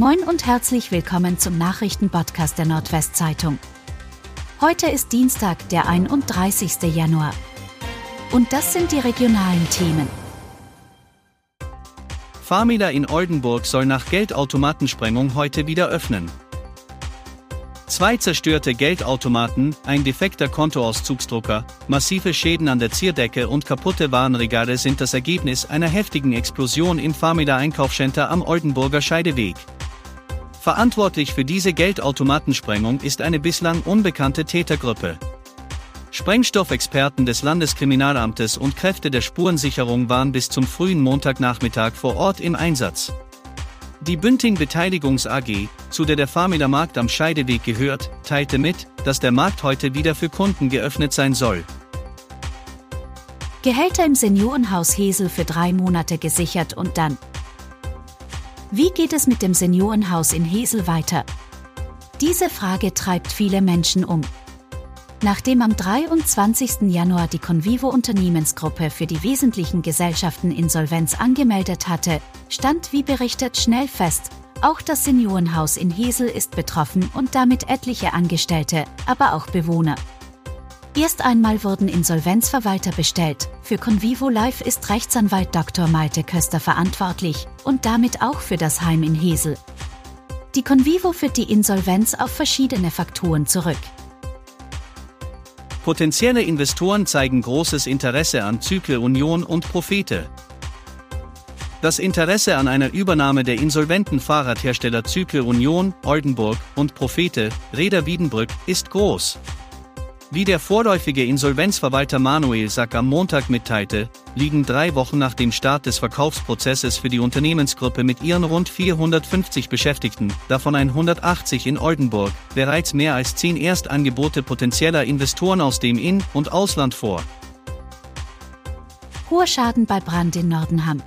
Moin und herzlich willkommen zum Nachrichtenpodcast der Nordwestzeitung. Heute ist Dienstag, der 31. Januar. Und das sind die regionalen Themen. Fahrmieter in Oldenburg soll nach Geldautomatensprengung heute wieder öffnen. Zwei zerstörte Geldautomaten, ein defekter Kontoauszugsdrucker, massive Schäden an der Zierdecke und kaputte Warenregale sind das Ergebnis einer heftigen Explosion im Fahrmieter Einkaufscenter am Oldenburger Scheideweg. Verantwortlich für diese Geldautomatensprengung ist eine bislang unbekannte Tätergruppe. Sprengstoffexperten des Landeskriminalamtes und Kräfte der Spurensicherung waren bis zum frühen Montagnachmittag vor Ort im Einsatz. Die Bünding Beteiligungs AG, zu der der Farmider Markt am Scheideweg gehört, teilte mit, dass der Markt heute wieder für Kunden geöffnet sein soll. Gehälter im Seniorenhaus Hesel für drei Monate gesichert und dann. Wie geht es mit dem Seniorenhaus in Hesel weiter? Diese Frage treibt viele Menschen um. Nachdem am 23. Januar die Convivo Unternehmensgruppe für die wesentlichen Gesellschaften Insolvenz angemeldet hatte, stand wie berichtet schnell fest, auch das Seniorenhaus in Hesel ist betroffen und damit etliche Angestellte, aber auch Bewohner. Erst einmal wurden Insolvenzverwalter bestellt. Für Convivo Live ist Rechtsanwalt Dr. Malte Köster verantwortlich und damit auch für das Heim in Hesel. Die Convivo führt die Insolvenz auf verschiedene Faktoren zurück. Potenzielle Investoren zeigen großes Interesse an Zykle Union und Prophete. Das Interesse an einer Übernahme der insolventen Fahrradhersteller Zykle Union, Oldenburg und Prophete, Reda Wiedenbrück, ist groß. Wie der vorläufige Insolvenzverwalter Manuel Sack am Montag mitteilte, liegen drei Wochen nach dem Start des Verkaufsprozesses für die Unternehmensgruppe mit ihren rund 450 Beschäftigten, davon 180 in Oldenburg, bereits mehr als zehn Erstangebote potenzieller Investoren aus dem In- und Ausland vor. Hoher Schaden bei Brand in Nordenham.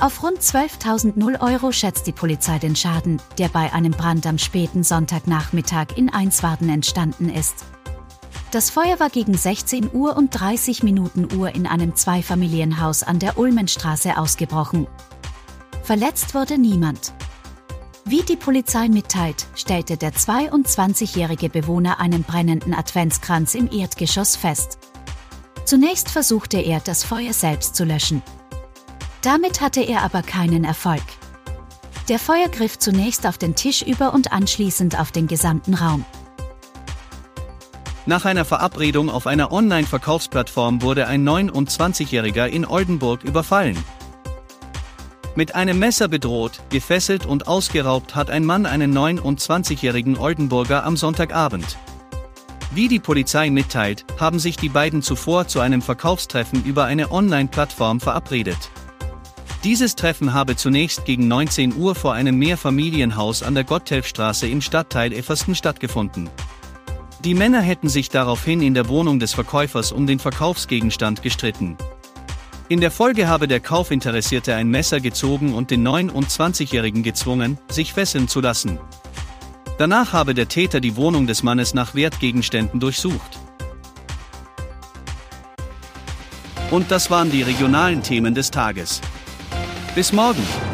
Auf rund 12.000 Euro schätzt die Polizei den Schaden, der bei einem Brand am späten Sonntagnachmittag in Einswarden entstanden ist. Das Feuer war gegen 16 Uhr und 30 Minuten Uhr in einem Zweifamilienhaus an der Ulmenstraße ausgebrochen. Verletzt wurde niemand. Wie die Polizei mitteilt, stellte der 22-jährige Bewohner einen brennenden Adventskranz im Erdgeschoss fest. Zunächst versuchte er, das Feuer selbst zu löschen. Damit hatte er aber keinen Erfolg. Der Feuer griff zunächst auf den Tisch über und anschließend auf den gesamten Raum. Nach einer Verabredung auf einer Online-Verkaufsplattform wurde ein 29-Jähriger in Oldenburg überfallen. Mit einem Messer bedroht, gefesselt und ausgeraubt hat ein Mann einen 29-jährigen Oldenburger am Sonntagabend. Wie die Polizei mitteilt, haben sich die beiden zuvor zu einem Verkaufstreffen über eine Online-Plattform verabredet. Dieses Treffen habe zunächst gegen 19 Uhr vor einem Mehrfamilienhaus an der Gotthelfstraße im Stadtteil Effersten stattgefunden. Die Männer hätten sich daraufhin in der Wohnung des Verkäufers um den Verkaufsgegenstand gestritten. In der Folge habe der Kaufinteressierte ein Messer gezogen und den 29-Jährigen gezwungen, sich fesseln zu lassen. Danach habe der Täter die Wohnung des Mannes nach Wertgegenständen durchsucht. Und das waren die regionalen Themen des Tages. Bis morgen!